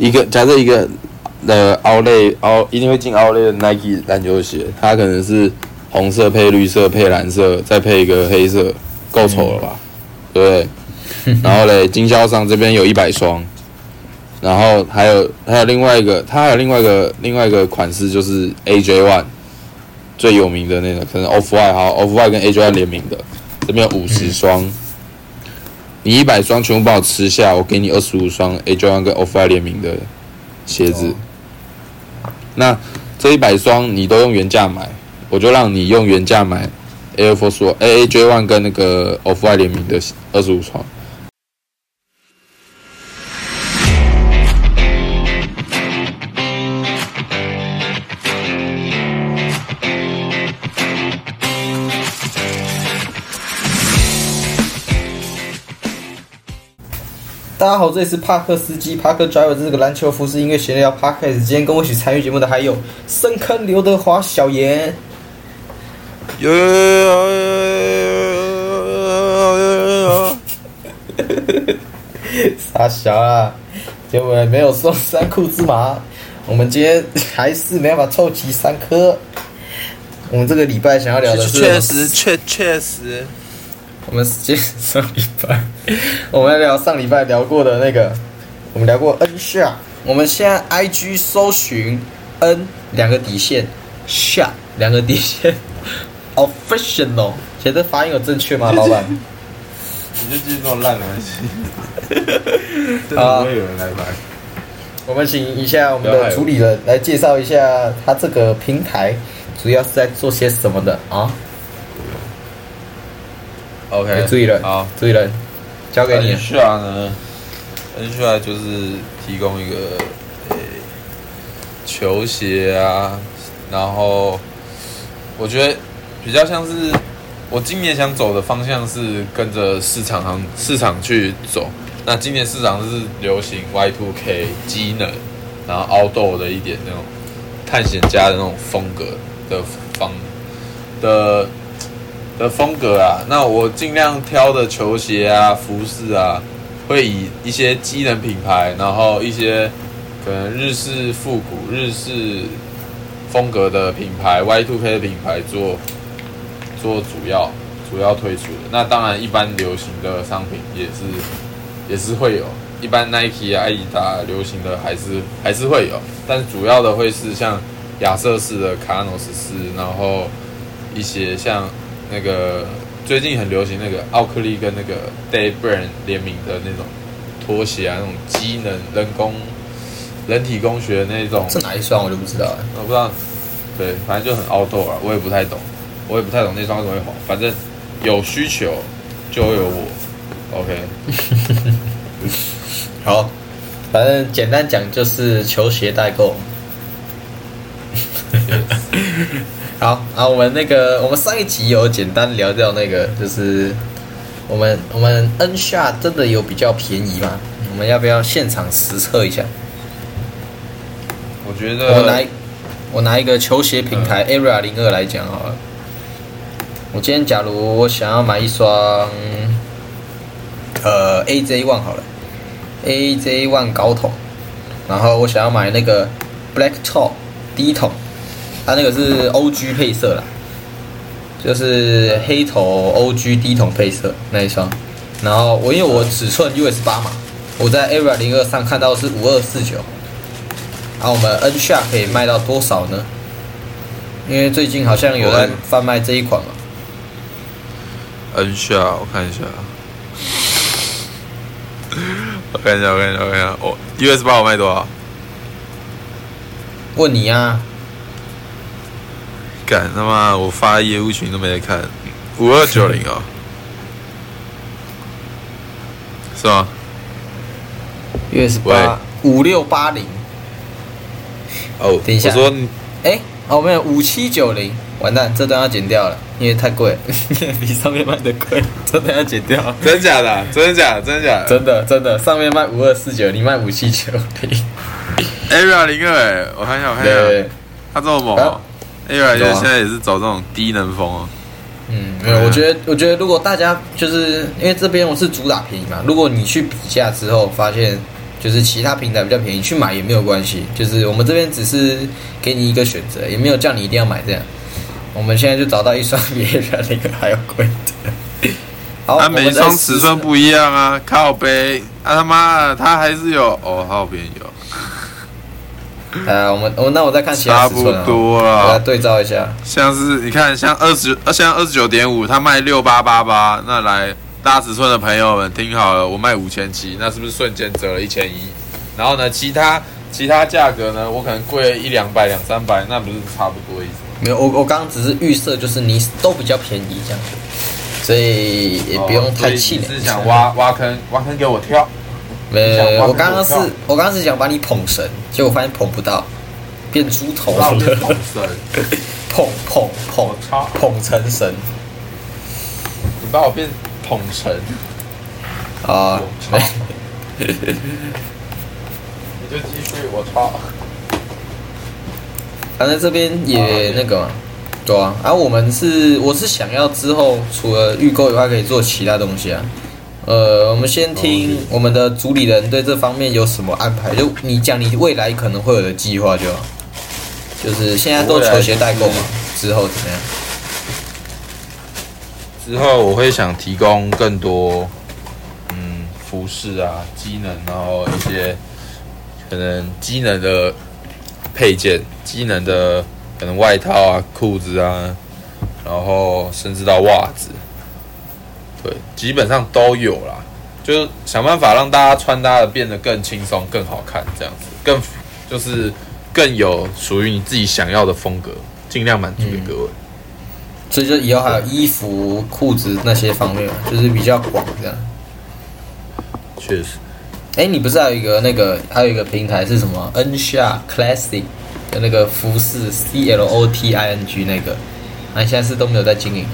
一个假设一个呃奥类奥一定会进奥类的 Nike 篮球鞋，它可能是红色配绿色配蓝色，再配一个黑色，够丑了吧？对不对？然后嘞，经销商这边有一百双，然后还有还有另外一个，它还有另外一个另外一个款式，就是 AJ One 最有名的那个，可能 Off White 好 Off White 跟 AJ One 联名的，这边有五十双。你一百双全部帮我吃下，我给你二十五双 A One 跟 Off White 联名的鞋子。那这一百双你都用原价买，我就让你用原价买 Air Force A A J One 跟那个 Off White 联名的二十五双。大家好，这里是帕克司机帕克 Driver，这是个篮球服饰音乐闲聊 Podcast。今天跟我一起参与节目的还有深坑刘德华、小严。有有有有有有有！傻小啊！结果没有送三库芝麻，我们今天还是没办法凑齐三颗。我们这个礼拜想要聊的是，确实确确实。我们接上礼拜，我们聊上礼拜聊过的那个，我们聊过 N 下，我们现在 IG 搜寻 N 两个底线下两个底线。Official，写的发音有正确吗，老板？你就继续这么烂的。东西，啊，不会有人来买。我们请一下我们的主理人来介绍一下他这个平台主要是在做些什么的啊？OK，注意了，好，注意了，交给你。N 下呢？N 下就是提供一个呃球鞋啊，然后我觉得比较像是我今年想走的方向是跟着市场上市场去走。那今年市场是流行 Y2K 机能，然后凹豆的一点那种探险家的那种风格的方的。的风格啊，那我尽量挑的球鞋啊、服饰啊，会以一些机能品牌，然后一些可能日式复古、日式风格的品牌、Y2K 的品牌做做主要主要推出的。那当然，一般流行的商品也是也是会有，一般 Nike 啊、阿迪达流行的还是还是会有，但主要的会是像亚瑟士的卡诺斯斯，然后一些像。那个最近很流行那个奥克利跟那个 Day Brand 联名的那种拖鞋啊，那种机能人工人体工学那种。是哪一双我就不知道了，我不知道。对，反正就很 outdoor 啊，我也不太懂，我也不太懂那双为什么会红。反正有需求就会有我。OK。好，反正简单讲就是球鞋代购。好，啊，我们那个，我们上一集有简单聊掉那个，就是我们我们 N 下真的有比较便宜吗？我们要不要现场实测一下？我觉得我拿我拿一个球鞋品牌 Area 零二来讲好了。我今天假如我想要买一双呃 AJ One 好了，AJ One 高筒，然后我想要买那个 Black Top 低筒。它那个是 O G 配色啦，就是黑头 O G 低筒配色那一双。然后我因为我尺寸 U S 八嘛，我在 Area 零二上看到是五二四九。然后我们 N 下可以卖到多少呢？因为最近好像有在贩卖这一款嘛。N 下，我看一下。我看一下，我看一下，我看一下。我 U S 八我卖多少？问你呀。干他妈！我发业务群都没在看，五二九零哦，是吗？US 八五六八零。哦，等一下，我说，哎，哦没有五七九零，完蛋，这段要剪掉了，因为太贵，比上面卖的贵，这段要剪掉。真假的？真的假？的？真的假？的？真的真的，上面卖五二四九，你卖五七九零。Area 零二，我看一下，我看一下，他这么猛。因为现在也是走这种低能风哦。嗯，没有，我觉得，我觉得如果大家就是因为这边我是主打便宜嘛，如果你去比价之后发现就是其他平台比较便宜，去买也没有关系。就是我们这边只是给你一个选择，也没有叫你一定要买这样。我们现在就找到一双比别人那个还要贵的。好，它每双尺寸不一样啊，靠背啊他妈的，它还是有哦，好便宜哦，呃，我们我那我再看其他差不尺寸啊，多我来。对照一下。像是你看，像二十，呃，像二十九点五，它卖六八八八，那来大尺寸的朋友们听好了，我卖五千七，那是不是瞬间折了一千一？然后呢，其他其他价格呢，我可能贵了一两百、两三百，那不是差不多意思？没有，我我刚刚只是预设，就是你都比较便宜这样子，所以也不用太气馁。哦所以你是想挖挖坑，挖坑给我跳？没有，我刚刚是我刚刚是想把你捧神，结果发现捧不到，变猪头了，捧神，捧捧捧！捧成神你把我变捧神，啊！我操！你就继续，我操！反正这边也那个嘛，对啊。然、后我们是我是想要之后除了预购以外，可以做其他东西啊。呃，我们先听我们的主理人对这方面有什么安排，就你讲你未来可能会有的计划就好。就是现在都球鞋代购嘛，之后怎么样？之后我会想提供更多，嗯，服饰啊、机能，然后一些可能机能的配件、机能的可能外套啊、裤子啊，然后甚至到袜子，对，基本上都有啦。就是想办法让大家穿搭的变得更轻松、更好看，这样子，更就是更有属于你自己想要的风格，尽量满足给各位。所以就以后还有衣服、裤子那些方面，就是比较广这样。确实。哎，你不是还有一个那个，还有一个平台是什么？N s h a Classic 的那个服饰 C L O T I N G 那个，那、你现在是都没有在经营了？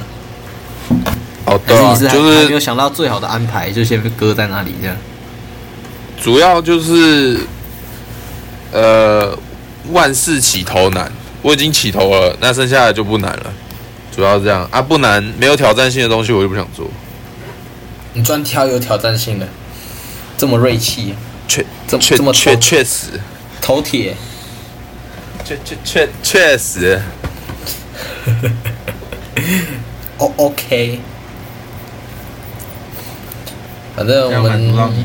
哦，还是你是还、就是没有想到最好的安排，就先搁在那里这样？主要就是，呃，万事起头难，我已经起头了，那剩下的就不难了。主要这样啊，不难，没有挑战性的东西我就不想做。你专挑有挑战性的，这么锐气，确这么这么确确确实，头铁，确确确确实，哦 OK。反正我们。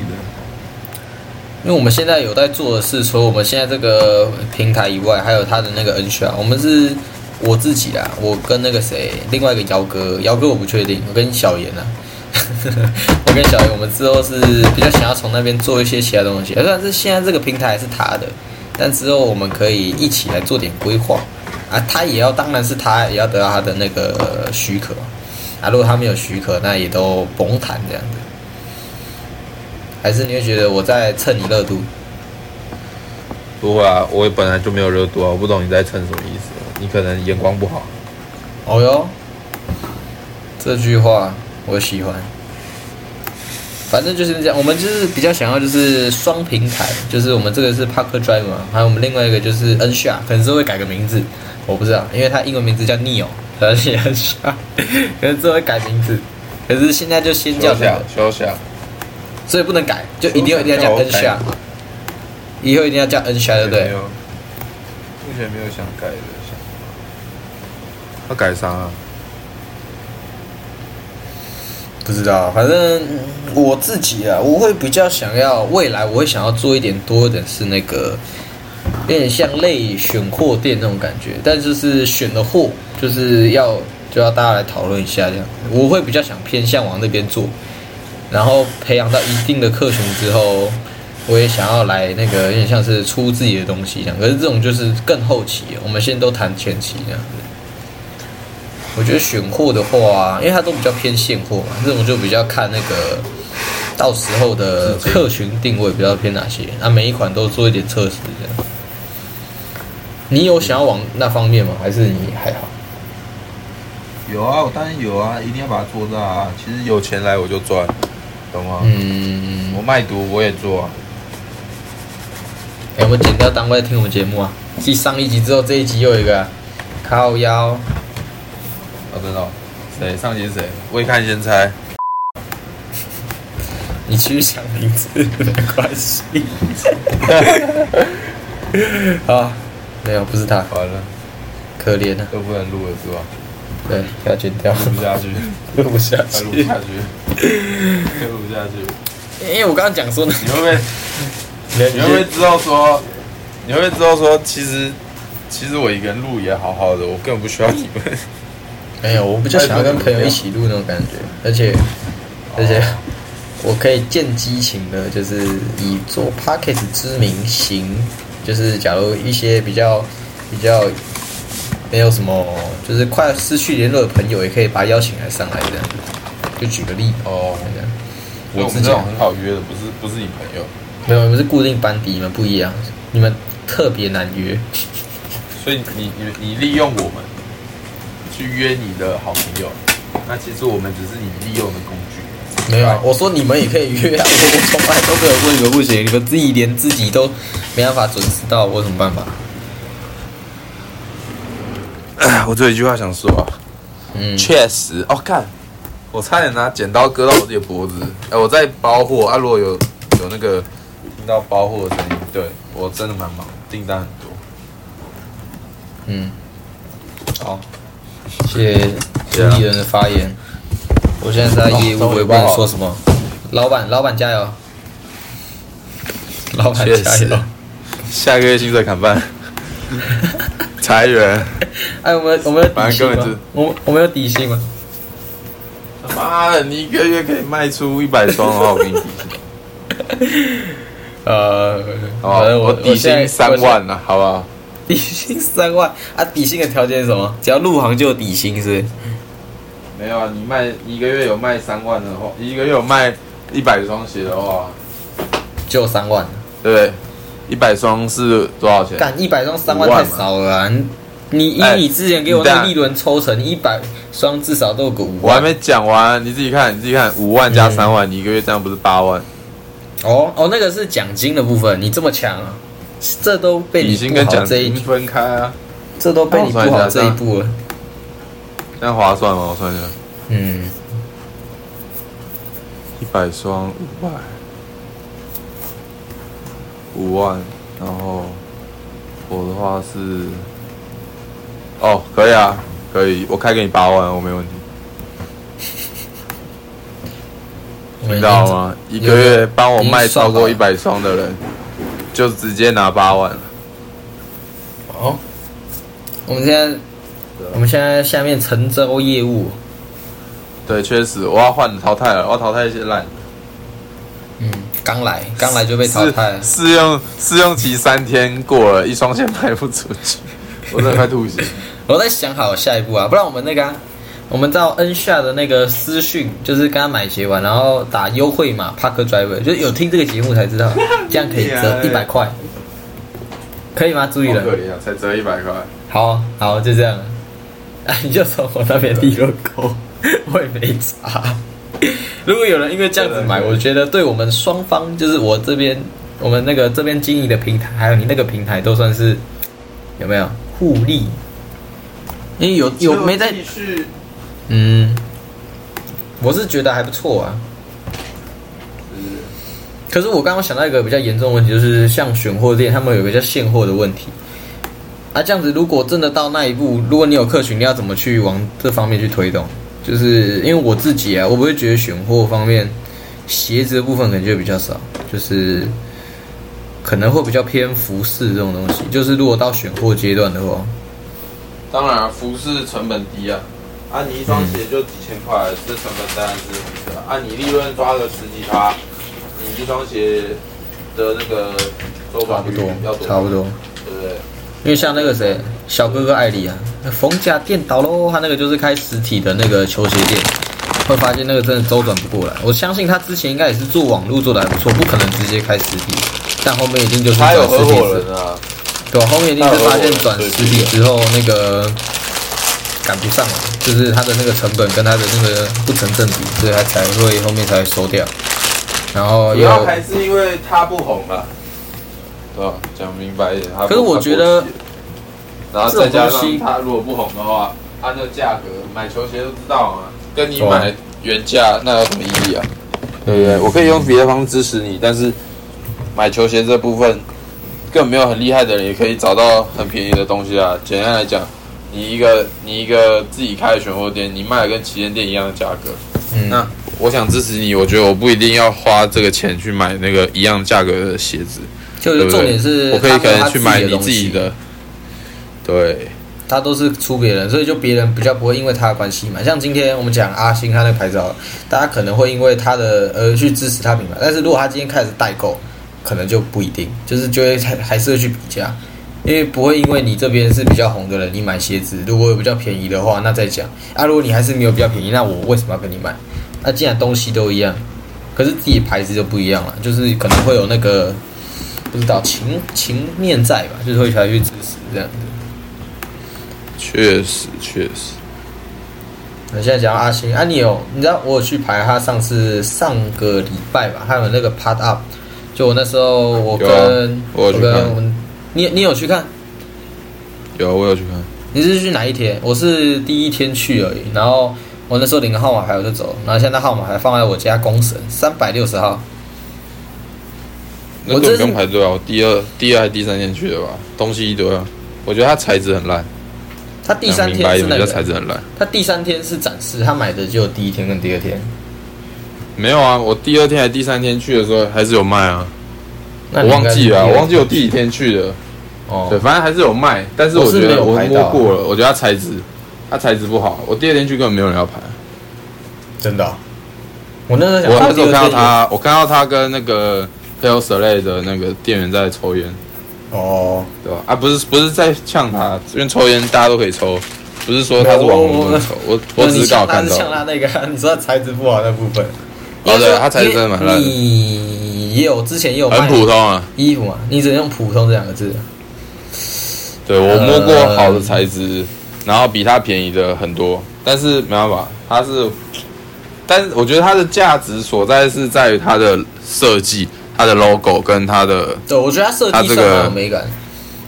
因为我们现在有在做的是，除了我们现在这个平台以外，还有他的那个 N 选，我们是我自己啊，我跟那个谁，另外一个姚哥，姚哥我不确定，我跟小严啊，我跟小严，我们之后是比较想要从那边做一些其他东西，虽然是现在这个平台是他的，但之后我们可以一起来做点规划。啊，他也要，当然是他也要得到他的那个许可。啊，如果他没有许可，那也都甭谈这样子。还是你会觉得我在蹭你热度？不会啊，我本来就没有热度啊，我不懂你在蹭什么意思。你可能眼光不好。哦哟，这句话我喜欢。反正就是这样，我们就是比较想要就是双平台，就是我们这个是 Parker Drive 嘛，还有我们另外一个就是 N s h a 可能是会改个名字，我不知道，因为它英文名字叫 Neo，而且 N s h a 可能之后会改名字，可是现在就先叫这个，休想，所以不能改，就一定要一定要叫 N a 以后一定要叫 N a 对不对？目前没有想改的想法。要改啥啊？不知道，反正我自己啊，我会比较想要未来，我会想要做一点多一点是那个，有点像类选货店那种感觉，但就是选的货就是要就要大家来讨论一下这样，我会比较想偏向往那边做，然后培养到一定的客群之后，我也想要来那个有点像是出自己的东西这样，可是这种就是更后期，我们现在都谈前期这样子。我觉得选货的话，因为它都比较偏现货嘛，这种就比较看那个到时候的客群定位比较偏哪些，啊，每一款都做一点测试这样。你有想要往那方面吗？还是你还好？有啊，我当然有啊，一定要把它做大啊。其实有钱来我就赚，懂吗？嗯，我卖毒我也做啊。哎、我们剪掉单位听我们节目啊。继上一集之后，这一集又有一个啊靠腰，哦，真的哦、谁？上集是谁？未看先猜。你继续想名字没关系。啊，没有，不是他，完了，可怜啊。都不能录了是吧？对，要剪掉，录不下去，录不下去录不。下去，录不下去。因为我刚刚讲说呢，你会不会？你你会不会知道说？你会不会知道说？其实，其实我一个人录也好好的，我根本不需要你们。没有，我不就想要跟朋友一起录那种感觉，而且而且我可以见激情的，就是以做 p o c k e t 之名行，就是假如一些比较比较没有什么，就是快要失去联络的朋友，也可以把他邀请来上来这样。就举个例哦，我们这种很好约的，不是不是你朋友，没有，你们是固定班底，你们不一样，你们特别难约。所以你你你利用我们去约你的好朋友，那其实我们只是你利用的工具。没有啊，我说你们也可以约啊，我我从来都没有问你们不行，你们自己连自己都没办法准时到，我有什么办法？我只有一句话想说啊，嗯，确实哦，干，我差点拿剪刀割到我自己的脖子。哎，我在包货啊，如果有有那个听到包货的声音，对我真的蛮忙，订单很多。嗯，好，谢谢主理人的发言。我现在在业务，哦我也不能说什么。老板，老板加油！老板加油！下个月薪水砍半，裁员。哎，我们我们有底反薪吗？我们我们有底薪吗？他妈的，你一个月可以卖出一百双的话，我给你底薪，呃，好我底薪三，万呢，好不好？底薪三万啊！底薪的条件是什么？只要入行就有底薪，是？没有啊，你卖你一个月有卖三万的话，一个月有卖一百双鞋的话，就三万。对不对？一百双是多少钱？干一百双三万太少了啊！你你以哎你之前给我那个利润抽成，一百双至少都有个五万。我还没讲完，你自己看，你自己看，五万加三万，你一个月这样不是八万？哦哦，那个是奖金的部分，你这么强啊？这都被你跟奖好这一金，分开啊，这都被你布好这一步了。这样划算吗？我算一下，嗯，一百双五百，五万，然后我的话是，哦，可以啊，可以，我开给你八万，我没问题，我你知道吗？一个月帮我卖超过一百双的人，就直接拿八万了。哦，我们现在我们现在下面陈州业务，对，确实我要换淘汰了，我要淘汰一些烂的。嗯，刚来刚来就被淘汰了。试试用试用期三天过了，一双鞋卖不出去，我真的快吐血。我在想好下一步啊，不然我们那个啊、我们到 N 下的那个私讯，就是刚刚买鞋完，然后打优惠码 Park Driver，就是有听这个节目才知道，这样可以折 一百块，可以吗？注意了，好可怜啊，才折一百块。好好就这样，啊，你就从我那边利润扣，我也没差。如果有人因为这样子买，我觉得对我们双方，就是我这边，我们那个这边经营的平台，还有你那个平台，都算是有没有互利？因为有有没在？嗯，我是觉得还不错啊。可是我刚刚想到一个比较严重的问题，就是像选货店，他们有一个叫现货的问题。啊，这样子如果真的到那一步，如果你有客群，你要怎么去往这方面去推动？就是因为我自己啊，我不会觉得选货方面鞋子的部分可能就比较少，就是可能会比较偏服饰这种东西。就是如果到选货阶段的话，当然、啊，服饰成本低啊，啊，你一双鞋就几千块，这成本当然是很低啊。啊，你利润抓个十几趴，你一双鞋的那个周转不多要多，差不多。对不对？因为像那个谁，小哥哥艾里啊，逢甲店倒喽，他那个就是开实体的那个球鞋店，会发现那个真的周转不过来。我相信他之前应该也是做网络做的还不错，不可能直接开实体，但后面一定就是他有合伙人啊，对吧？后面一定是发现转实体之后那个赶不上了，就是它的那个成本跟它的那个不成正比，所以它才会后面才会收掉。然后又主要还是因为它不红吧，对吧？讲明白一点，可是我觉得，然后再加上它如果不红的话，它那个价格买球鞋都知道啊，跟你买原价那有什么意义啊？对不对？我可以用别的方式支持你，但是买球鞋这部分根本没有很厉害的人也可以找到很便宜的东西啊。简单来讲，你一个你一个自己开的选货店，你卖的跟旗舰店一样的价格，嗯，那我想支持你，我觉得我不一定要花这个钱去买那个一样价格的鞋子，就是对不对重点是我可以可能去买你自己的，对。他都是出别人，所以就别人比较不会因为他的关系买。像今天我们讲阿星他那个牌子好了，大家可能会因为他的而去支持他品牌，但是如果他今天开始代购，可能就不一定，就是就会还还是会去比价，因为不会因为你这边是比较红的人，你买鞋子如果有比较便宜的话，那再讲啊。如果你还是没有比较便宜，那我为什么要跟你买？那既然东西都一样，可是自己牌子就不一样了，就是可能会有那个不知道情情面在吧，就是会才去支持这样子。确实，确实，那现在讲阿星啊，你有你知道我有去排他上次上个礼拜吧，还有那个 Part Up，就我那时候我跟、啊我跟我们你你有去看？有我有去看，你是去哪一天？我是第一天去而已，然后我那时候领个号码牌我就走，然后现在号码牌放在我家公神三百六十号。我这是不用排队啊！我第二、第二还是第三天去的吧，东西一堆啊。我觉得它材质很烂，他第三天是那个材质，很烂。他第三天是展示，他买的就有第一天跟第二天。没有啊，我第二天还第三天去的时候还是有卖啊，我忘记了啊，我忘记我第几天去的。哦，对，反正还是有卖，但是我觉得我摸过了，我觉得它材质，它材质不好。我第二天去根本没有人要拍。真的啊、我那时候想我那时候看到他，我看到他跟那个 p a l s l a y 的那个店员在抽烟，哦，对吧？啊，不是不是在呛他，因为抽烟大家都可以抽，不是说他是网红不能抽。我我只是刚好看到呛。他那个，你说他材质不好那部分。哦对它材质真的蛮烂的你也有之前也有很普通啊，衣服嘛？你只能用普通这两个字。对我摸过好的材质，然后比它便宜的很多，但是没办法，它是，但是我觉得它的价值所在是在于它的设计、它的 logo 跟它的，对，我觉得它设计它这个上蛮有美感。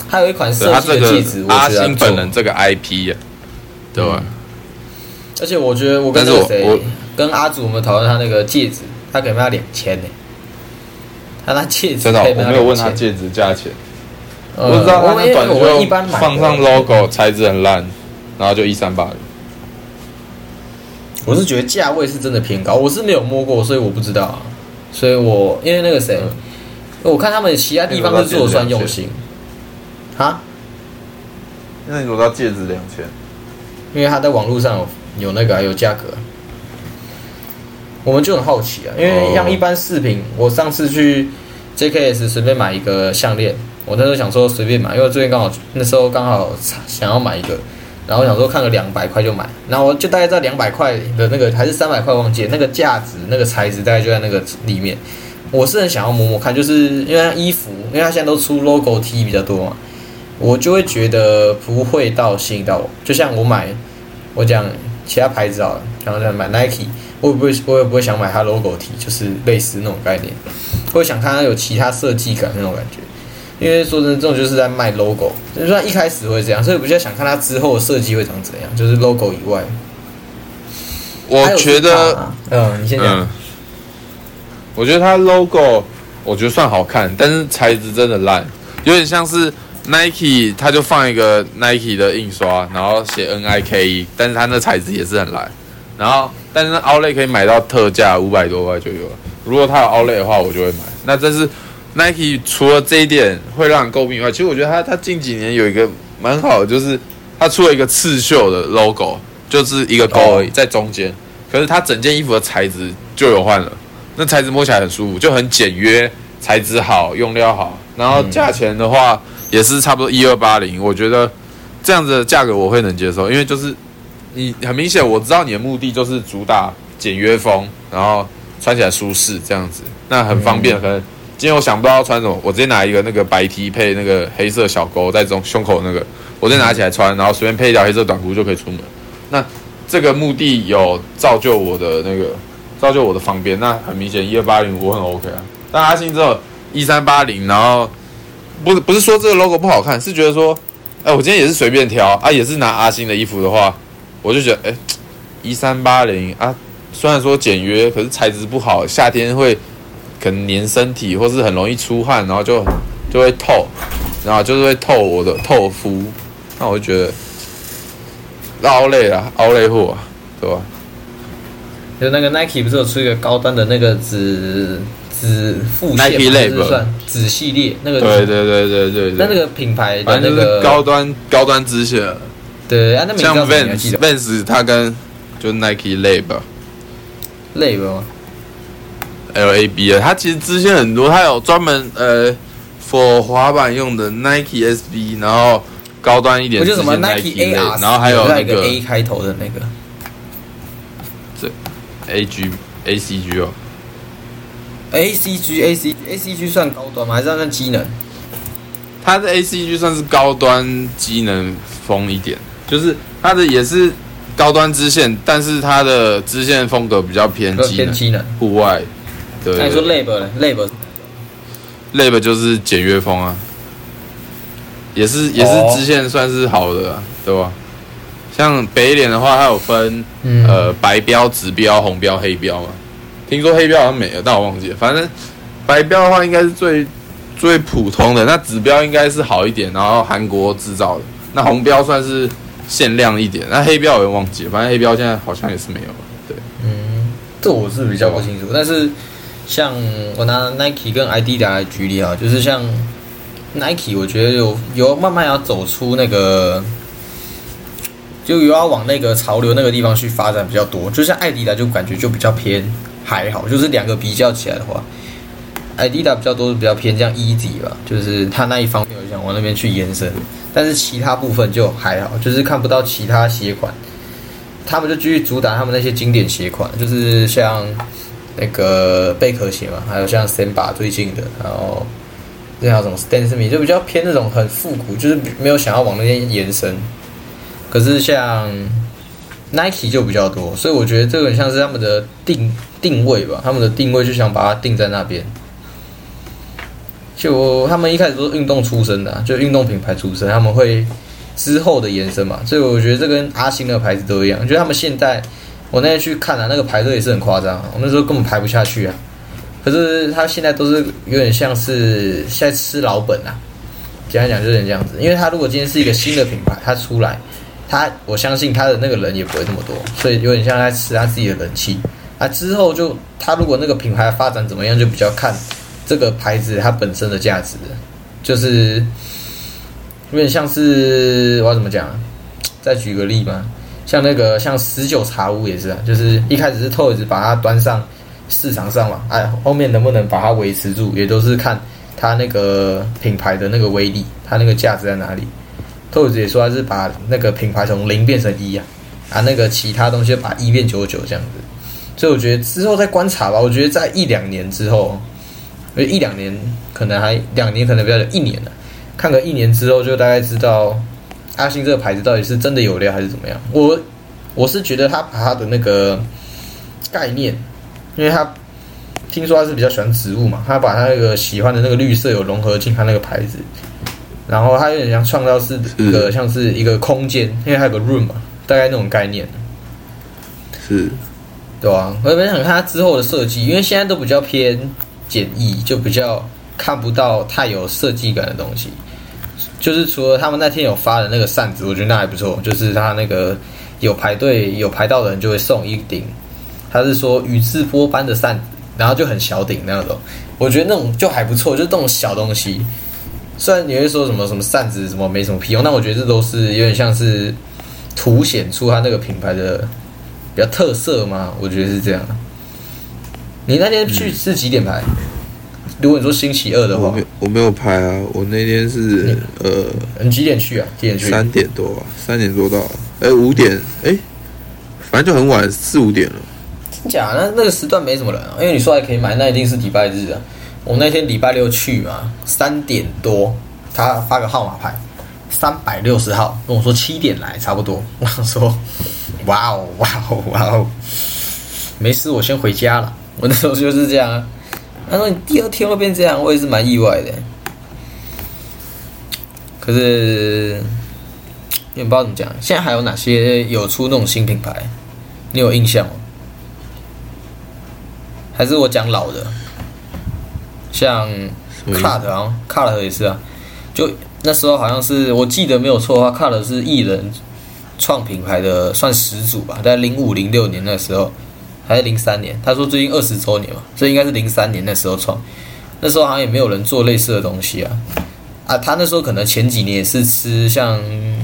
还有一款设计的气质，我阿星本人这个 IP 啊，对吧？而且我觉得我跟但是我那个谁我，跟阿祖我们讨论他那个戒指，他可以卖到两千呢。他那戒指真的我没有问他戒指价钱，呃我只知道他短我一般放上 logo 材质很烂，然后就一三八零。我是觉得价位是真的偏高，我是没有摸过，所以我不知道啊。所以我因为那个谁，嗯。我看他们其他地方是做的算用心，哈，那你说到戒指两千，因为他在网络上有有那个啊有价格，我们就很好奇啊。因为像一般饰品，我上次去 JKS 随便买一个项链，我那时候想说随便买，因为最近刚好那时候刚好想要买一个，然后想说看个两百块就买，然后我就大概在两百块的那个还是三百块忘记那个价值那个材质大概就在那个里面。我是很想要摸摸看，就是因为衣服，因为它现在都出 logo T 比较多嘛，我就会觉得不会到吸引到我。就像我买，我讲其他牌子好了，然后再买 Nike，我也不会，我也不会想买它 logo T，就是类似那种概念，我会想看它有其他设计感那种感觉。因为说真的，这种就是在卖 logo，就是它一开始会这样，所以我比较想看它之后的设计会长怎样，就是 logo 以外。我觉得嗯，你先讲。嗯，我觉得它 logo 我觉得算好看，但是材质真的烂，有点像是 Nike，它就放一个 Nike 的印刷，然后写 N I K E，但是它那材质也是很烂。然后，但是那 Outlet 可以买到特价五百多块就有了。如果它有 Outlet 的话，我就会买。那这是 Nike 除了这一点会让人诟病以外，其实我觉得它它近几年有一个蛮好的，就是它出了一个刺绣的 logo，就是一个勾而已，在中间。可是它整件衣服的材质就有换了，那材质摸起来很舒服，就很简约，材质好，用料好，然后价钱的话也是差不多一二八零，我觉得这样子的价格我会能接受，因为就是你很明显我知道你的目的就是主打简约风，然后穿起来舒适这样子，那很方便。可能今天我想不到要穿什么，我直接拿一个那个白 T 配那个黑色小勾在中胸口那个，我直接拿起来穿，然后随便配一条黑色短裤就可以出门。那这个目的有造就我的那个造就我的方便，那很明显一二八零我很 OK 啊。但阿星之后一三八零，然后不是不是说这个 logo 不好看，是觉得说，哎，我今天也是随便挑啊，也是拿阿星的衣服的话，我就觉得哎，一三八零啊，虽然说简约，可是材质不好，夏天会可能粘身体，或是很容易出汗，然后就就会透，然后就是会透我的透肤，那我就觉得凹类啊，凹类货、啊，对吧？就那个 Nike 不是有出一个高端的那个紫紫副线 Nike 是算紫系列那个？对对对对对对。那那个品牌的那个高端高端支线，对像 Vans 得 Vans 它跟就 Nike Lab 类吗？L A B 啊，它其实支线很多，它有专门呃 for 滑板用的 Nike S B，然后高端一点不就什么 Nike Lab AR，然后还有那个 A 开头的那个这 A G A C G 哦，A C G A C A C G 算高端吗？还是算机能？它的 A C G 算是高端机能风一点，就是它的也是高端支线，但是它的支线风格比较偏机能偏机能。户外。对那你说对 Lab 呢？Lab，Lab 就是简约风啊，也是也是哦支线算是好的、啊，对吧？像北脸的话，它有分嗯呃白标、紫标、红标、黑标嘛。听说黑标好像没了，但我忘记了。反正白标的话应该是最最普通的，那紫标应该是好一点，然后韩国制造的。那红标算是限量一点，那黑标我也忘记了，反正黑标现在好像也是没有了。对，嗯，这我是比较不清楚，但是像我拿 Nike 跟 ID 来举例啊，就是像 Nike，我觉得有有慢慢要走出那个，就有要往那个潮流那个地方去发展比较多。就像艾迪达就感觉就比较偏还好，就是两个比较起来的话，艾迪达比较多是比较偏这样 easy 吧，就是它那一方面有想往那边去延伸，但是其他部分就还好，就是看不到其他鞋款。他们就继续主打他们那些经典鞋款，就是像那个贝壳鞋嘛，还有像 Samba 最近的，然后这还有什么 Stan Smith 就比较偏那种很复古，就是没有想要往那边延伸。可是像 Nike 就比较多，所以我觉得这个很像是他们的定定位吧，他们的定位就想把它定在那边。就他们一开始都是运动出身的、就运动品牌出身，他们会之后的延伸嘛，所以我觉得这跟阿星那个牌子都一样。我觉得他们现在，我那天去看啊，那个排队也是很夸张、我那时候根本排不下去啊。可是他现在都是有点像是在吃老本啊，简单讲就是这样子。因为他如果今天是一个新的品牌，他出来，他我相信他的那个人也不会那么多，所以有点像在吃他自己的人气。啊，之后就他如果那个品牌发展怎么样，就比较看这个牌子它本身的价值，就是有点像是我要怎么讲？再举个例嘛，像那个像十九茶屋也是啊，就是一开始是 Toys 把它端上市场上嘛，哎，后面能不能把它维持住，也都是看它那个品牌的那个威力，它那个价值在哪里。Toys 也说他是把那个品牌从零变成一啊，啊，那个其他东西把一变九九这样子。所以我觉得之后再观察吧，我觉得在一两年之后，因为一两年可能还两年可能比较久，一年了、看个一年之后就大概知道阿信这个牌子到底是真的有料还是怎么样。我我是觉得他把他的那个概念，因为他听说他是比较喜欢植物嘛，他把他那个喜欢的那个绿色有融合进他那个牌子，然后他有点像创造是一个像是一个空间，因为他有个 room 嘛，大概那种概念。是对啊，我也蛮想看他之后的设计，因为现在都比较偏简易，就比较看不到太有设计感的东西。就是除了他们那天有发的那个扇子，我觉得那还不错，就是他那个有排队有排到的人就会送一顶，他是说宇智波般的扇子，然后就很小顶那种，我觉得那种就还不错，就是这种小东西。虽然你会说什么什么扇子什么没什么屁用，但我觉得这都是有点像是凸显出它那个品牌的比较特色嘛，我觉得是这样。你那天去是几点排？如果你说星期二的话我没，我没有拍啊，我那天是呃你几点去啊？几点去？三点多吧，三点多到，哎五点，哎，反正就很晚，四五点了。真假？那那个时段没什么人啊，因为你说还可以买，那一定是礼拜日啊。我那天礼拜六去嘛，三点多，他发个号码牌，三百六十号，跟我说七点来，差不多。我想说，哇哦哇哦哇哦，没事，我先回家了。我那时候就是这样啊。他说你第二天会变这样，我也是蛮意外的。可是也不知道怎么讲，现在还有哪些有出那种新品牌？你有印象吗？还是我讲老的，像么意思 Cut 好像 Cut 也是啊，就那时候好像是我记得没有错的话，Cut 是艺人创品牌的算始祖吧，在零五零六年那时候，还是零三年，他说最近二十周年嘛，所以应该是零三年那时候创，那时候好像也没有人做类似的东西啊。啊，他那时候可能前几年也是吃像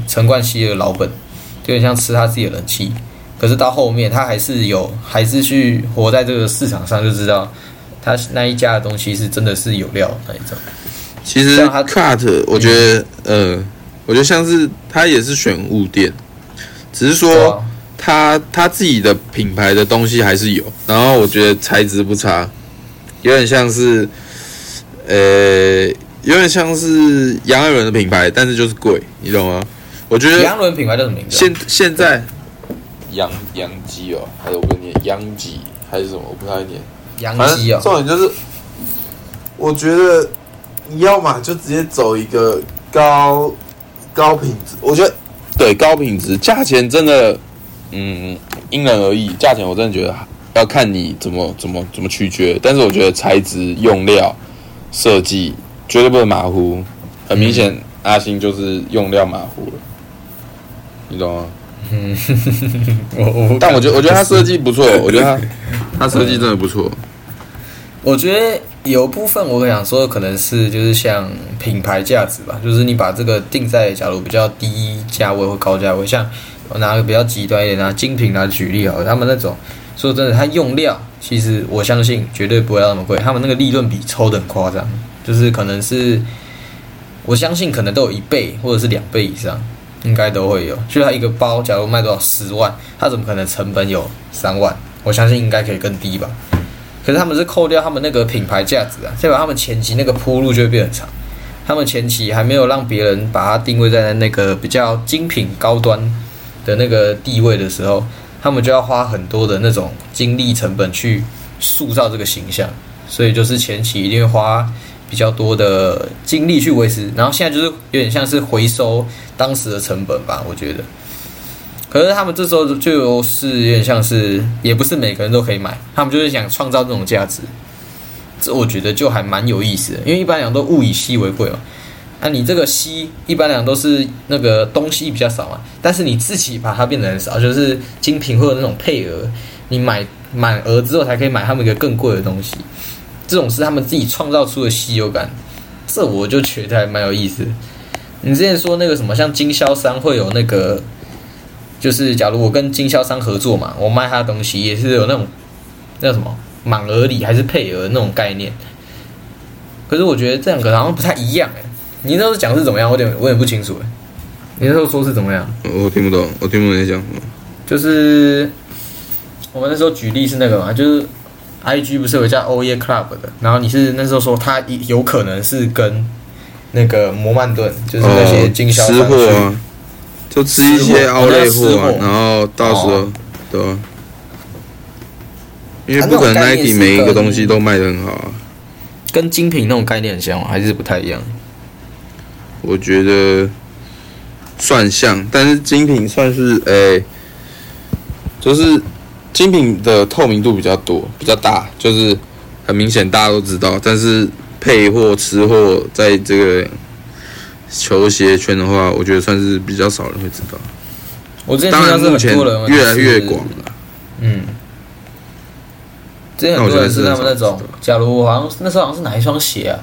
陈冠希的老本，就有点像吃他自己的人气。可是到后面，他还是有，还是去活在这个市场上，就知道他那一家的东西是真的是有料那一种。其实像他 cut，我觉得，呃，我觉得像是他也是选物店，只是说啊他他自己的品牌的东西还是有，然后我觉得材质不差，有点像是，呃，有点像是杨爱伦的品牌，但是就是贵，你懂吗？我觉得杨伦品牌叫什么名字啊？现现在杨杨基哦，还是我跟你杨基还是什么，我不太念。杨基哦，重点就是，我觉得你要嘛就直接走一个高高品质，我觉得对高品质，价钱真的嗯因人而异，价钱我真的觉得要看你怎么怎么怎么取决，但是我觉得材质、用料、设计绝对不能马虎，很明显、阿星就是用料马虎了，你懂吗？我我但我觉得我觉得他设计不错，我觉得他他设计真的不错。我觉得有部分我想说，可能是就是像品牌价值吧，就是你把这个定在假如比较低价位或高价位，像我拿个比较极端一点，拿精品来举例好了，他们那种说真的，他用料其实我相信绝对不会那么贵，他们那个利润比抽的很夸张，就是可能是我相信可能都有一倍或者是两倍以上，应该都会有。就他一个包，假如卖多少十万，他怎么可能成本有三万？我相信应该可以更低吧。可是他们是扣掉他们那个品牌价值啊，再把他们前期那个铺路就会变很长。他们前期还没有让别人把它定位在那个比较精品高端 的那个地位的时候，他们就要花很多的那种精力成本去塑造这个形象，所以就是前期一定会花比较多的精力去维持，然后现在就是有点像是回收当时的成本吧，我觉得。可是他们这时候就是有点像是，也不是每个人都可以买，他们就是想创造这种价值，这我觉得就还蛮有意思的，因为一般讲都物以稀为贵嘛。啊，你这个稀一般来讲都是那个东西比较少嘛，但是你自己把它变得很少，就是精品或者那种配额，你买满额之后才可以买他们一个更贵的东西，这种是他们自己创造出的稀有感，这我就觉得还蛮有意思。你之前说那个什么，像经销商会有那个。就是假如我跟经销商合作嘛，我卖他的东西也是有那种那什么满额礼还是配额那种概念。可是我觉得这两个好像不太一样哎。你那时候讲是怎么样？我有点我有点不清楚哎。你那时候说是怎么样？我听不懂，我听不懂你在讲什么。就是我们那时候举例是那个嘛，就是 I G 不是有一家欧耶 Club 的，然后你是那时候说他有可能是跟那个摩曼顿，就是那些经销商吃货啊，就吃一些奥类货啊，然后到时候哦对啊？因为不可能 Nike 每一个东西都卖的很好啊。跟精品那种概念很像吗？还是不太一样？我觉得算像，但是精品算是诶、就是精品的透明度比较多，比较大，就是很明显大家都知道。但是配货、吃货在这个球鞋圈的话，我觉得算是比较少人会知道。我之前目前越来越广了。嗯，之前很多人是他们那种，假如我好像那时候好像是哪一双鞋啊，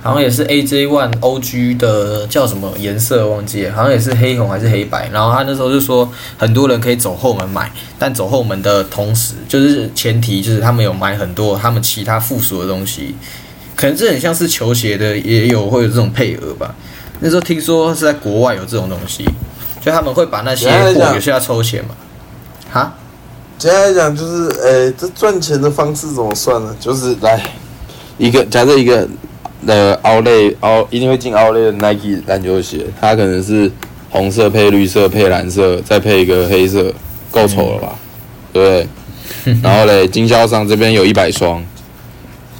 好像也是 AJ One OG 的叫什么颜色忘记了，好像也是黑红还是黑白。然后他那时候就说，很多人可以走后门买，但走后门的同时，就是前提就是他们有买很多他们其他附属的东西，可能这很像是球鞋的，也有会有这种配额吧。那时候听说是在国外有这种东西，就他们会把那些货有些要抽钱嘛，哈。简单来讲，就是，呃、这赚钱的方式怎么算呢？就是来一个，假设一个呃奥类奥一定会进奥类的 Nike 篮球鞋，它可能是红色配绿色配蓝色，再配一个黑色，够丑了吧？对不对？然后嘞，经销商这边有一百双，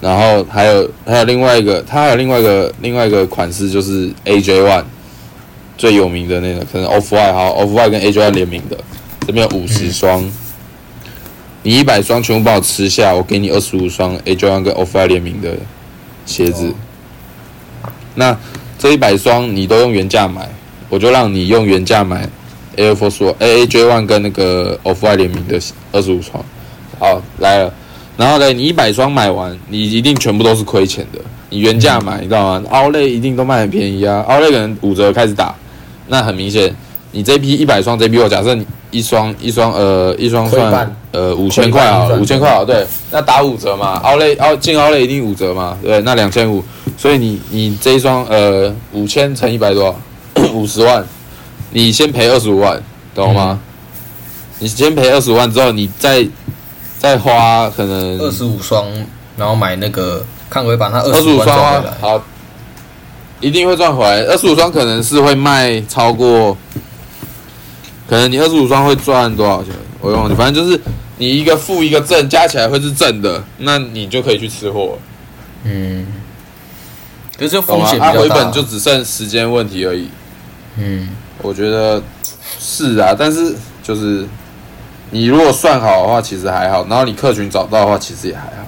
然后还有还有另外一个，它还有另外一个另外一个款式，就是 AJ One 最有名的那个，可能 Off White 好 Off White 跟 AJ One 联名的，这边有五十双。你一百双全部帮我吃下，我给你二十五双 A Jordan 跟 Off White 联名的鞋子。那这一百双你都用原价买，我就让你用原价买 Air Force A A J One 跟那个 Off White 联名的二十五双。好，来了。然后呢，你一百双买完，你一定全部都是亏钱的。你原价买，你知道吗？奥莱一定都卖很便宜啊，奥莱可能五折开始打，那很明显，你这批一百双，这批我假设你一双一双呃一双算呃五千块啊，五千块啊，对，那打五折嘛，奥莱奥进奥莱一定五折嘛，对，那两千五，所以你你这一双呃五千乘一百多少？五十万，你先赔二十五万，懂吗？你先赔二十五万之后，你再再花可能二十五双，然后买那个看可不可以把它二二十五双好，一定会赚回来。二十五双可能是会卖超过，可能你二十五双会赚多少钱？我忘记，反正就是你一个负一个正加起来会是正的，那你就可以去吃货，嗯，可是就懂吗？风险比啊，回较大。本就只剩时间问题而已。嗯，我觉得是啊，但是就是你如果算好的话，其实还好；然后你客群找到的话，其实也还好。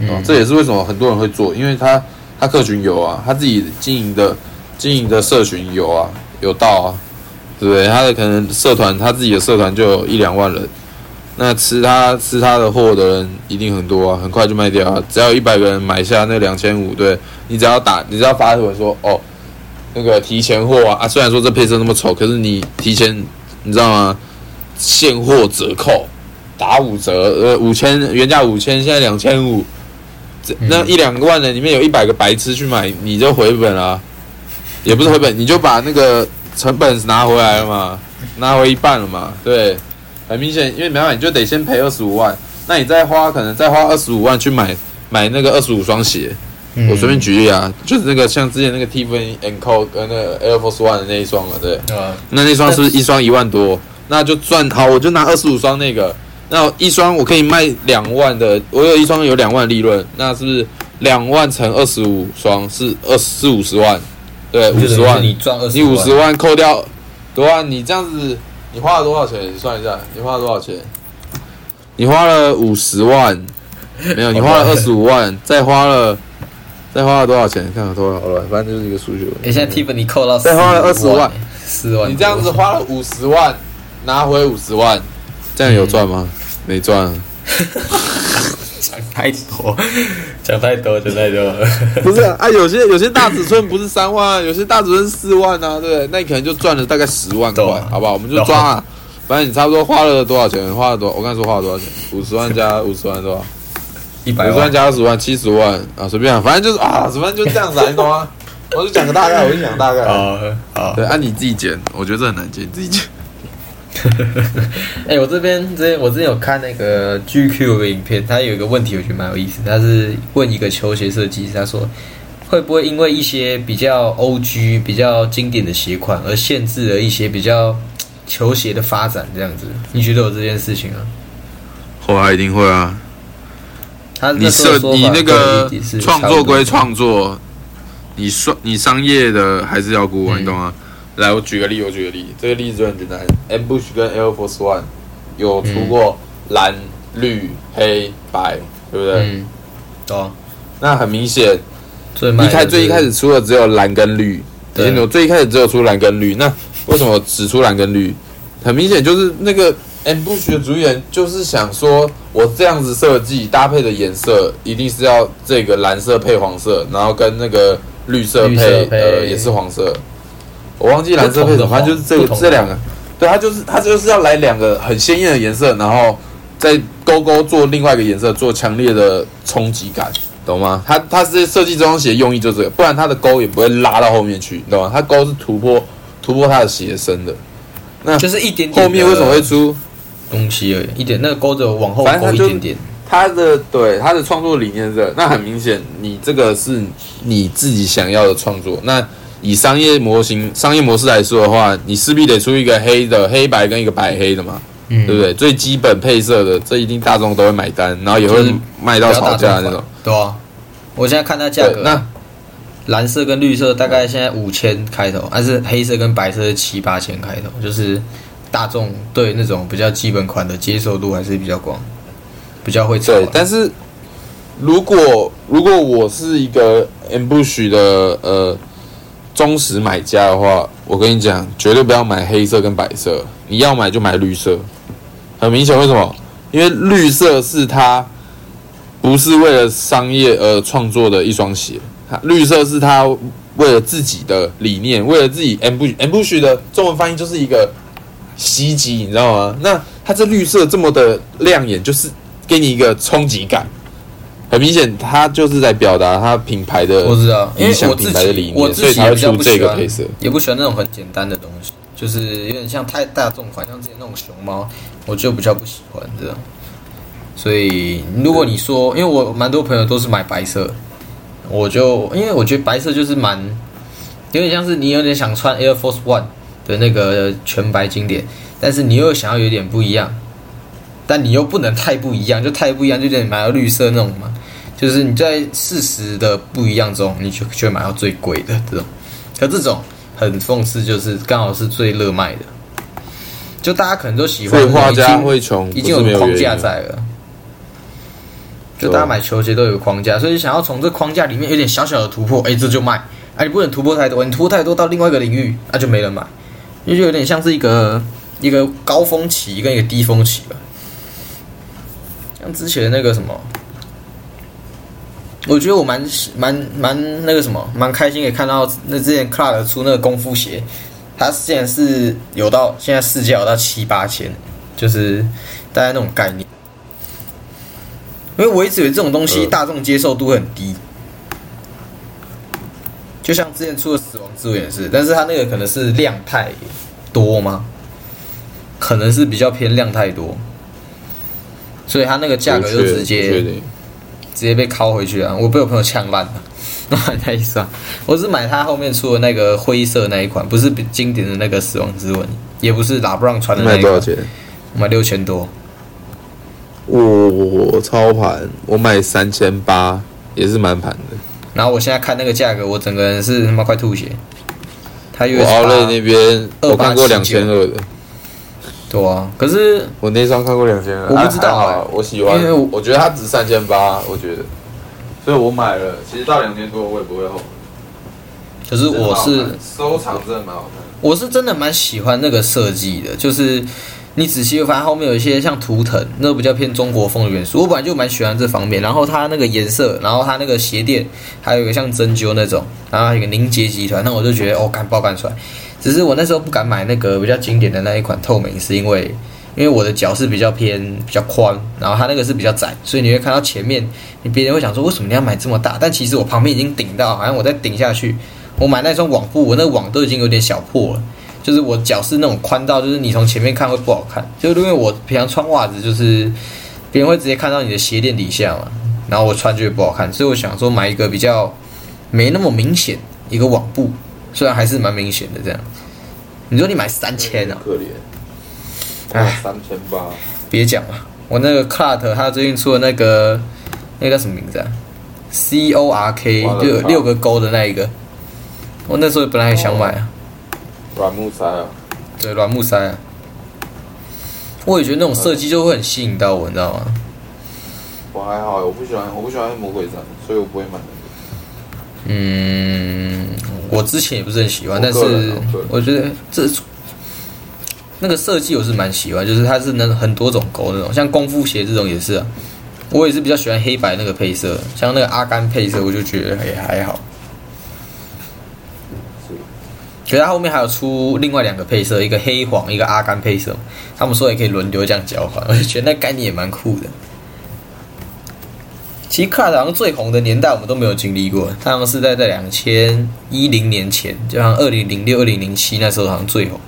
哦嗯，这也是为什么很多人会做，因为他他客群有啊，他自己经营的经营的社群有啊，有到啊，对不对？他的可能社团他自己的社团就有一两万人，那吃他吃他的货的人一定很多啊，很快就卖掉啊。只要一百个人买下那两千五，对你只要打，你只要发文说哦，那个提前货啊啊，虽然说这配色那么丑，可是你提前你知道吗？现货折扣打五折，呃，五千原价五千，现在两千五。这那一两万人里面有一百个白痴去买，你就回本了、也不是回本，你就把那个成本拿回来了嘛，拿回一半了嘛，对，很明显，因为没办法，你就得先赔二十五万，那你再花可能再花二十五万去买买那个二十五双鞋，嗯。我随便举例啊，就是那个像之前那个 Tiffany and Co 跟那个 Air Force One 的那一双嘛，对，啊，那那双是不是一双一万多？那就赚好，我就拿二十五双那个，那一双我可以卖两万的，我有一双有两万利润，那是不是两万乘二十五双是二四五十万？对，五十万，你赚二十，你五十万扣掉多万，你这样子你花了多少钱？你算一下，你花了多少钱？你花了五十万，没有，你花了二十五万，再花了再花了多少钱？看看多少了，反正就是一个数学问题。哎，现在 Tiffany 扣到再花了45 20万，四万，你这样子花了五十万，拿回五十万，这样有赚吗？没赚 太多，讲太多，讲太多了。不是啊，啊有些有些大尺寸不是三万，有些大尺寸是四万啊，对不对？那你可能就赚了大概十万块好不好？我们就抓啊，反正你差不多花了多少钱？花了多？我刚才说花了多少钱？五十万加五十万多少？一百五十万万，加二十万，七十万啊，随便啊，反正就是啊，反正就这样子啊，你懂吗？我就讲个大概，我就讲个大概。好 好。对，按、你自己剪，我觉得这很难剪，你自己剪。哎、我这边之前我之前有看那个 GQ 的影片，他有一个问题我觉得蛮有意思，他是问一个球鞋设计师，他说会不会因为一些比较 OG、比较经典的鞋款而限制了一些比较球鞋的发展？这样子，你觉得有这件事情啊？后来一定会啊。他你设你那个创作归创作，你商你商业的还是要顾啊，嗯你懂吗？来，我举个例，我举个例，这个例子就很简单。Ambush 跟 Air Force One 有出过蓝、绿、黑、白，对不对？嗯，哦，那很明显，最开最一开始出的只有蓝跟绿，对你清楚？最一开始只有出蓝跟绿，那为什么只出蓝跟绿？很明显就是那个 Ambush 的主演就是想说，我这样子设计搭配的颜色一定是要这个蓝色配黄色，然后跟那个绿色绿色配呃也是黄色。我忘记蓝色配什么，反正就是这个这两个，对，它就是它就是要来两个很鲜艳的颜色，然后再勾勾做另外一个颜色，做强烈的冲击感，懂吗？它它是设计这双鞋用意就是这个，不然它的勾也不会拉到后面去，你懂吗？它勾是突破突破它的鞋身的。那就是一点点后面为什么会出？东西而已，一点那个勾着往后一点点，他的对他的创作理念是这，那很明显，你这个是你自己想要的创作。那以商业模型、商业模式来说的话，你势必得出一个黑的黑白跟一个白黑的嘛，嗯对不对？最基本配色的，这一定大众都会买单，然后也会卖到吵架的那种。对啊，我现在看它价格，，那蓝色跟绿色大概现在五千开头，但是黑色跟白色是七八千开头，就是大众对那种比较基本款的接受度还是比较广，比较会炒啊。对，但是如果如果我是一个 Ambush 的呃忠实买家的话，我跟你讲，绝对不要买黑色跟白色，你要买就买绿色。很明显，为什么？因为绿色是它不是为了商业而创作的一双鞋，绿色是它为了自己的理念，为了自己 ambush ambush 的中文翻译就是一个袭击，你知道吗？那它这绿色这么的亮眼，就是给你一个冲击感。很明显，他就是在表达他品牌的我知道，因为我自牌的理念，己我自己也比较出不喜欢这个配色。，也不喜欢那种很简单的东西，就是有点像太大众款，像之前那种熊猫，我就比较不喜欢这样。所以如果你说，因为我蛮多朋友都是买白色，我就因为我觉得白色就是蛮有点像是你有点想穿 Air Force One 的那个全白经典，但是你又想要有点不一样，但你又不能太不一样，就太不一样就有点买到绿色那种嘛。就是你在事实的不一样中，你就就会买到最贵的这种。可这种很讽刺，就是刚好是最热卖的，就大家可能都喜欢已经会穷，已不是没经有框。架在了。就大家买球鞋都有框架，所以想要从这框架里面有点小小的突破，哎，这就卖。啊，你不能突破太多，你突破太多到另外一个领域，那、就没人买，因为就有点像是一个一个高峰期跟一个低峰期吧。像之前那个什么，我觉得我蛮蛮蛮那个什么，蛮开心可以看到那之前 Clark 出那个功夫鞋，它现在是有到现在市价有到七八千，就是大概那种概念。因为我一直以为这种东西呃大众接受度很低，就像之前出的《死亡之吻》也是，但是它那个可能是量太多吗？可能是比较偏量太多，所以它那个价格就直接定直接被拷回去啊。我被我朋友呛烂了，我买那一双，我是买他后面出的那个灰色那一款，不是比经典的那个《死亡之吻》，也不是拉布朗穿的那一款，卖多少钱？我买六千多。我超盘，我买三千八，也是蛮盘的。然后我现在看那个价格，我整个人是他妈快吐血。他我 US 奥莱那边28我看过两千二的，对啊，可是我那双看过两千二，我不知道欸还好我喜欢因为我，我觉得它值三千八，我觉得，所以我买了。其实到两千多我也不会后悔。可是我是收藏，真的蛮好看的。我是真的蛮喜欢那个设计的，就是你仔细会发现后面有一些像图腾，那比较偏中国风的元素。我本来就蛮喜欢这方面，然后它那个颜色，然后它那个鞋垫，还有一个像针灸那种，然后还有一个凝结集团，那我就觉得哦，敢爆敢出来。只是我那时候不敢买那个比较经典的那一款透明，是因为因为我的脚是比较偏比较宽，然后它那个是比较窄，所以你会看到前面，你别人会想说为什么你要买这么大？但其实我旁边已经顶到，好像我再顶下去，我买那双网布，我那网都已经有点小破了。就是我脚是那种宽到，就是你从前面看会不好看，就是因为我平常穿袜子，就是别人会直接看到你的鞋垫底下嘛，然后我穿就会不好看，所以我想说买一个比较没那么明显一个网布，虽然还是蛮明显的这样。你说你买三千啊？可怜。唉三千八，别讲了，我那个 Clark 他最近出的那个那个叫什么名字啊？C O R K 就有六个勾的那一个，我那时候本来也想买啊。软木塞啊，对，软木塞、啊。我也觉得那种设计就会很吸引到我，你知道吗？我还好，我不喜欢，我不喜欢魔鬼毡，所以我不会买那个。嗯，我之前也不是很喜欢，但是啊我觉得这那个设计我是蛮喜欢，就是它是能很多种勾那种，像功夫鞋这种也是啊。我也是比较喜欢黑白那个配色，像那个阿甘配色，我就觉得也还好。可是它后面还有出另外两个配色，一个黑黄，一个阿甘配色。他们说也可以轮流这样交换，我就觉得那概念也蛮酷的。其实 Card 好像最红的年代我们都没有经历过，他好像是在在两千一零年前，就像二零零六、二零零七那时候好像最红。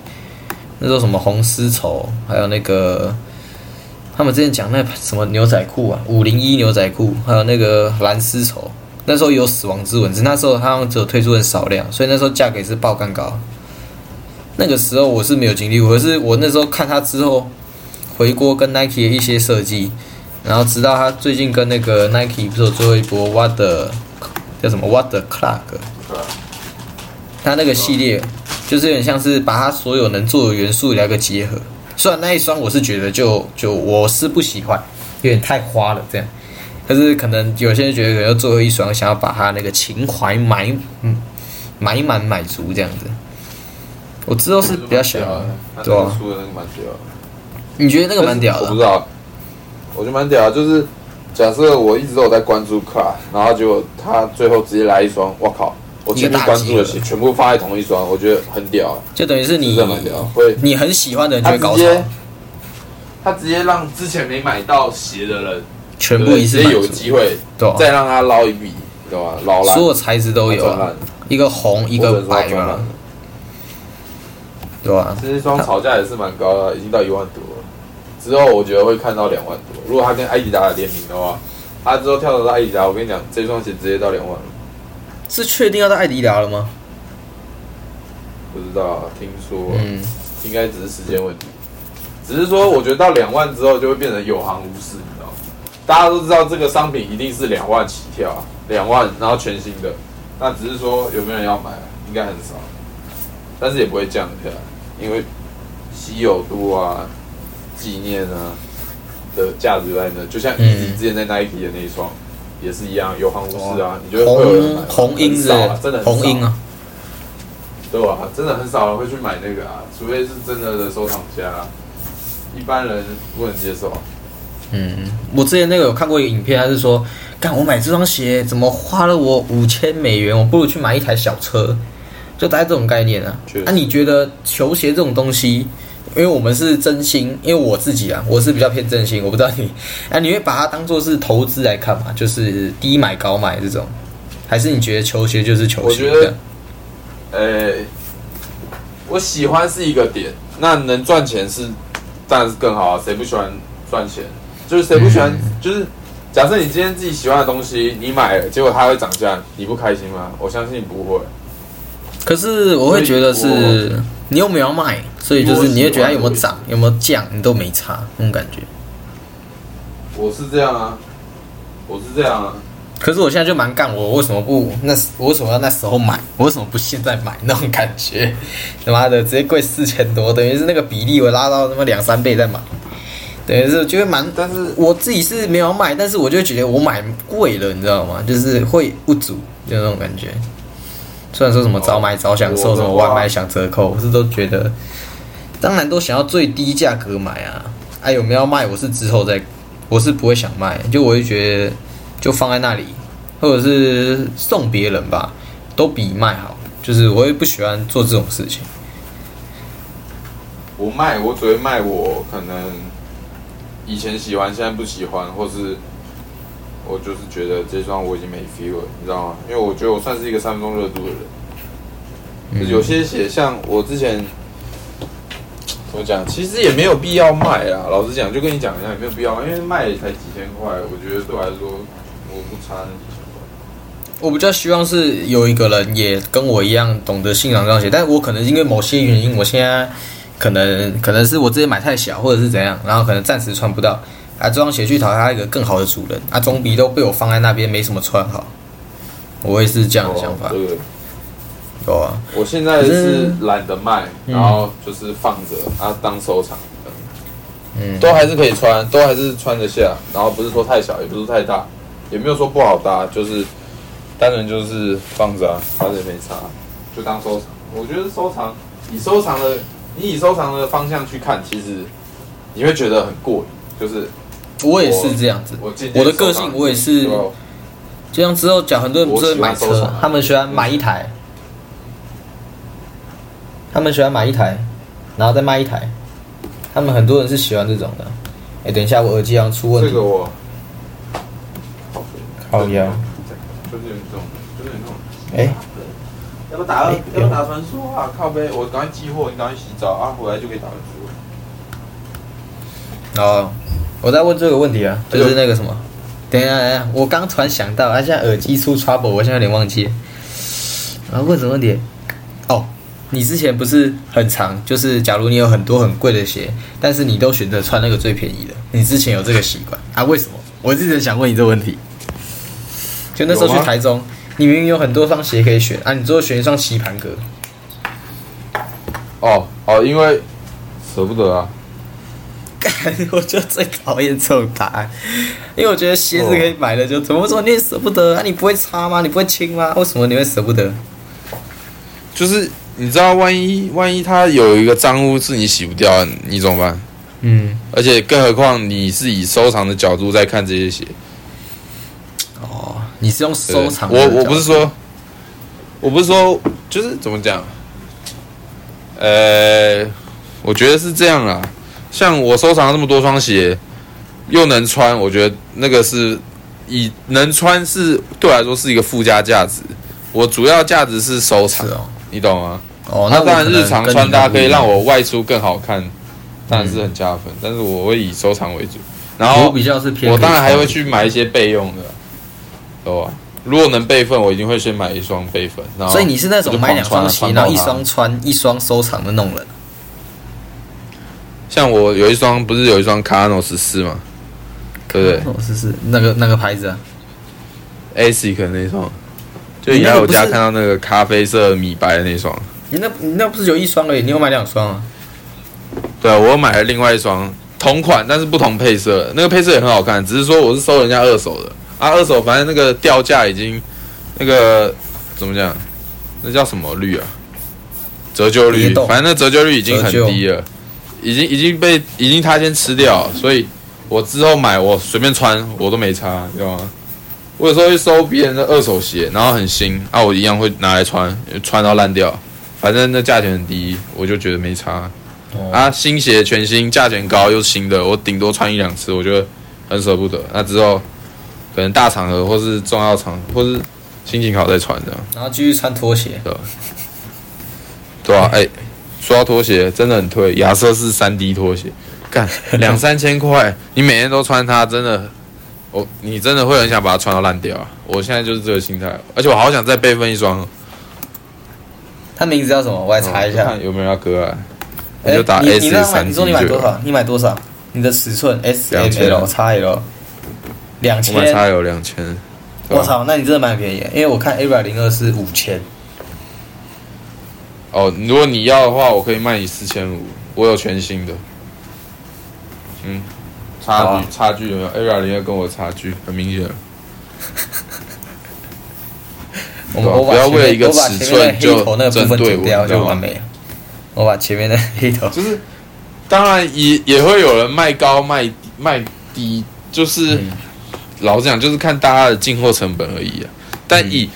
那时候什么红丝绸，还有那个他们之前讲那什么牛仔裤啊，五零一牛仔裤，还有那个蓝丝绸，那时候有死亡之吻，只那时候它好像只有推出很少量，所以那时候价格也是爆干高。那个时候我是没有经历过，可是我那时候看它之后回国跟 Nike 的一些设计，然后直到他最近跟那个 Nike 不是有最后一波 What the 叫什么 What the Clark，他那个系列就是有点像是把他所有能做的元素来个结合，虽然那一双我是觉得就就我是不喜欢，有点太花了这样。可是可能有些人觉得可能要最后一双，想要把他那个情怀买嗯买满买足这样子。我之后是比较喜欢，对啊，出的那个蛮屌。你觉得那个蛮屌的我不知？道，我觉得蛮屌的。就是假设我一直都有在关注 Cla，然后结果他最后直接来一双，我靠！我前面关注的鞋全部放在同一双，我觉得很屌，就等于是你。会你很喜欢的人就他会高潮，直接他直接让之前没买到鞋的人，全部一次直接有，机会对啊再让他捞一笔，对吧？捞烂所有材质都有啊，一个红一一个白嘛，。对吧？这一双炒价也是蛮高的，已经到一万多了。之后我觉得会看到两万多。如果他跟艾迪达联名的话，他之后跳到艾迪达，我跟你讲，这双鞋直接到两万了。是确定要到艾迪达了吗？不知道啊，听说、嗯，应该只是时间问题。只是说，我觉得到两万之后就会变成有行无市，你知道吗？大家都知道这个商品一定是两万起跳啊，两万然后全新的，那只是说有没有人要买啊，应该很少，但是也不会降价，因为稀有度啊、纪念啊的价值在那，就像嗯。你之前在 Nike 的那一双也是一样，有行无市啊，你觉得会有人买？红红鹰啊，真的很少红鹰啊，对吧、真的很少人会去买那个啊，除非是真的的收藏家啊、一般人不能接受。嗯，我之前那个有看过一个影片，他是说，干我买这双鞋怎么花了我五千美元，我不如去买一台小车，就大概这种概念啊。那、你觉得球鞋这种东西，因为我们是真心，因为我自己啊，我是比较偏真心，我不知道你，啊，你会把它当做是投资来看嘛？就是低买高买这种，还是你觉得球鞋就是球鞋我觉得鞋这样？呃、我喜欢是一个点，那能赚钱是当然是更好啊，谁不喜欢赚钱？就是谁不喜欢？就是假设你今天自己喜欢的东西，你买了，结果它会涨价，你不开心吗？我相信不会。可是我会觉得是你又没有要卖，所以就是你会觉得它有没有涨有没有降，你都没差那种感觉。我是这样啊，我是这样啊。可是我现在就蛮干，我为什么不那时我为什么要那时候买？我为什么不现在买？那种感觉，他 妈的直接贵四千多，等于是那个比例我拉到他妈两三倍再买，等于是就会蛮。但是我自己是没有买，但是我就觉得我买贵了，你知道吗？就是会不足，就那种感觉。虽然说什么早买早享受，什么晚买享折扣，我是都觉得，当然都想要最低价格买啊。哎、有没有要卖？我是之后再，我是不会想卖，就我会觉得就放在那里，或者是送别人吧，都比卖好。就是我也不喜欢做这种事情。我卖，我只会卖我可能以前喜欢，现在不喜欢，或是我就是觉得这双我已经没 feel 了，你知道吗？因为我觉得我算是一个三分钟热度的人。嗯有些鞋像我之前怎么讲，其实也没有必要卖啊。老实讲，就跟你讲一下，也没有必要，因为卖也才几千块，我觉得对我来说我不差那几千块。我比较希望是有一个人也跟我一样懂得欣赏这双鞋，但是我可能因为某些原因，我现在可能可能是我自己买太小，或者是怎样，然后可能暂时穿不到啊，这双鞋去讨它一个更好的主人啊，总比都被我放在那边没什么穿好。我也是这样的想法哦，对。有啊，我现在是懒得卖，嗯然后就是放着啊当收藏，嗯，都还是可以穿，都还是穿得下，然后不是说太小，也不是太大，也没有说不好搭，就是单纯就是放着啊，反正也没差，就当收藏。我觉得收藏，以收藏的你以收藏的方向去看，其实你会觉得很过瘾，就是我也是这样子。我的个性我也是就像之后讲，很多人不是会买车他们喜欢买一台，他们喜欢买一台，然后再卖一台，他们很多人是喜欢这种的。哎，等一下，我耳机好像出问题。这个我靠腰就是有这种，就是有那种。哎，要不打哎要不打传说啊？靠背，我赶快寄货，你赶快洗澡啊，回来就可以打传说。哦，我在问这个问题啊，就是那个什么，等一下，等一下，我刚突然想到，啊，现在耳机出 trouble，我现在有点忘记了。啊，问什么问题？哦，你之前不是很长，就是假如你有很多很贵的鞋，但是你都选择穿那个最便宜的，你之前有这个习惯啊？为什么？我一直想问你这个问题。就那时候去台中，你明明有很多双鞋可以选啊，你最后选一双棋盘格。哦哦，因为舍不得啊，我就最讨厌这种答案，因为我觉得鞋子可以买了就怎么说你也舍不得啊？你不会擦吗？你不会清吗？为什么你会舍不得？就是你知道，万一万一它有一个脏污是你洗不掉，你怎么办？嗯，而且更何况你是以收藏的角度在看这些鞋，哦，你是用收藏的我？我不是说，我不是说，就是怎么讲？呃，我觉得是这样啦。像我收藏了这么多双鞋，又能穿，我觉得那个是以能穿是对我来说是一个附加价值。我主要价值是收藏，哦，你懂吗？哦，那当然日常穿搭可以让我外出更好看，当然是很加分。但是我会以收藏为主，然后我比较是偏，我当然还会。去买一些备用的，懂吧？如果能备份，我一定会先买一双备份。然后所以你是那种买两双鞋，然后一双穿一双收藏的那种人。像我有一双，不是有一双卡诺十四嘛，对不对哦，是是那个那个牌子啊，？ASIC 那一双，就你来我家看到那个咖啡色米白的那双。你那你那不是有一双而已，你有买两双啊？对啊，我买了另外一双同款，但是不同配色，那个配色也很好看，只是说我是收人家二手的啊，二手反正那个掉价已经那个怎么讲，那叫什么率啊？折旧率反正那折旧率已经很低了，已经已经被已经他先吃掉，所以我之后买我随便穿我都没差，你知道吗？我有时候会收别人的二手鞋，然后很新啊，我一样会拿来穿，穿到烂掉，反正那价钱很低，我就觉得没差。哦，啊，新鞋全新，价钱高又新的，我顶多穿一两次，我觉得很舍不得。那之后可能大场合或是重要场或是心情好再穿这样，然后继续穿拖鞋。对吧、哎、说到拖鞋，真的很推，亚瑟士三 D 拖鞋，干 两三千块，你每天都穿它，真的，我你真的会很想把它穿到烂掉啊！我现在就是这个心态，而且我好想再备份一双哦，它名字叫什么？我来查一下。看有没有要割啊？哎你就打你 S 你说你买多少？你买多少？你的尺寸 S M 2000 L 叉 L 两我千。买差有两千，我操，那你真的蛮便宜，因为我看 A 百零二是五千。哦，如果你要的话，我可以卖你四千五，我有全新的。嗯，差距、啊差距有没有？A R 零二跟我差距很明显。我我把不要为了一个尺寸就针对我就完美了。我把前面的黑头，就是，当然也也会有人卖高卖卖低，就是、嗯老实讲，就是看大家的进货成本而已啊。但以、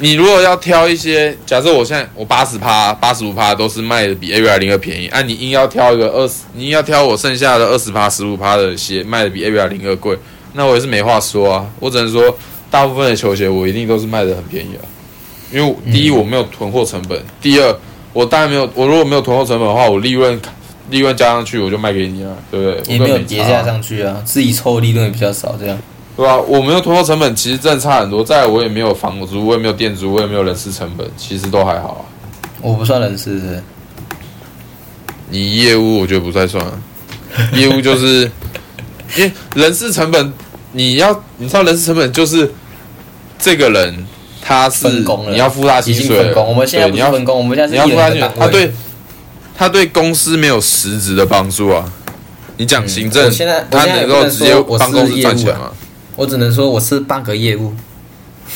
你如果要挑一些，假设我现在我八十趴、八十五趴都是卖的比 A 二零二便宜，啊，你硬要挑一个二十，你硬要挑我剩下的二十趴、十五趴的鞋卖的比 A 二零二贵，那我也是没话说啊。我只能说，大部分的球鞋我一定都是卖的很便宜啊，因为第一我没有囤货成本，第二我当然没有，我如果没有囤货成本的话，我利润利润加上去我就卖给你了，对不对？也没有叠加上去啊，自己抽的利润也比较少，这样。对吧、我没有囤货成本，其实真的差很多。再来，我也没有房租，我也没有店租，我也没有人事成本，其实都还好啊。我不算人事你业务我觉得不太算、啊，业务就是因为人事成本，你要你知道人事成本就是这个人他是你要付他薪水了，分工。我们现在要不是分工，我们现你在是一要付他。他对他对公司没有实质的帮助啊。你讲行政，嗯我现在他能能够直接帮公司赚钱吗？我只能说我是半个业务。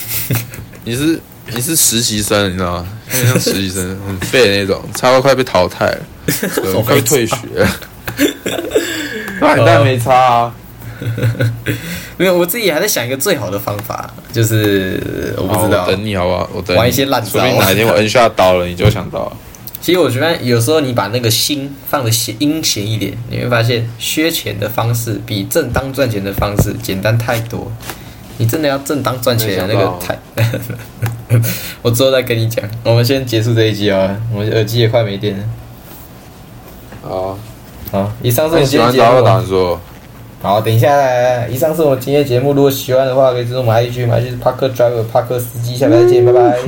你是你是实习生，你知道吗？有点像实习生，很废的那种，差不多快被淘汰了，快退学了。那 你当然没差啊。没有，我自己还在想一个最好的方法，就是我不知道我。等你好不好？我等你玩一些烂招说不定哪天我摁下刀了，你就想到了。其实我觉得有时候你把那个心放的闲阴闲一点，你会发现削钱的方式比正当赚钱的方式简单太多。你真的要正当赚钱的那个太，我之后再跟你讲。我们先结束这一集啊，我们耳机也快没电了。好，好，以上是我们今天节目。好，等一下来，以上是我们今天的节目。如果喜欢的话，可以支持我们 IG，我们 IG 是帕克 driver 帕克司机。下次再见，拜拜。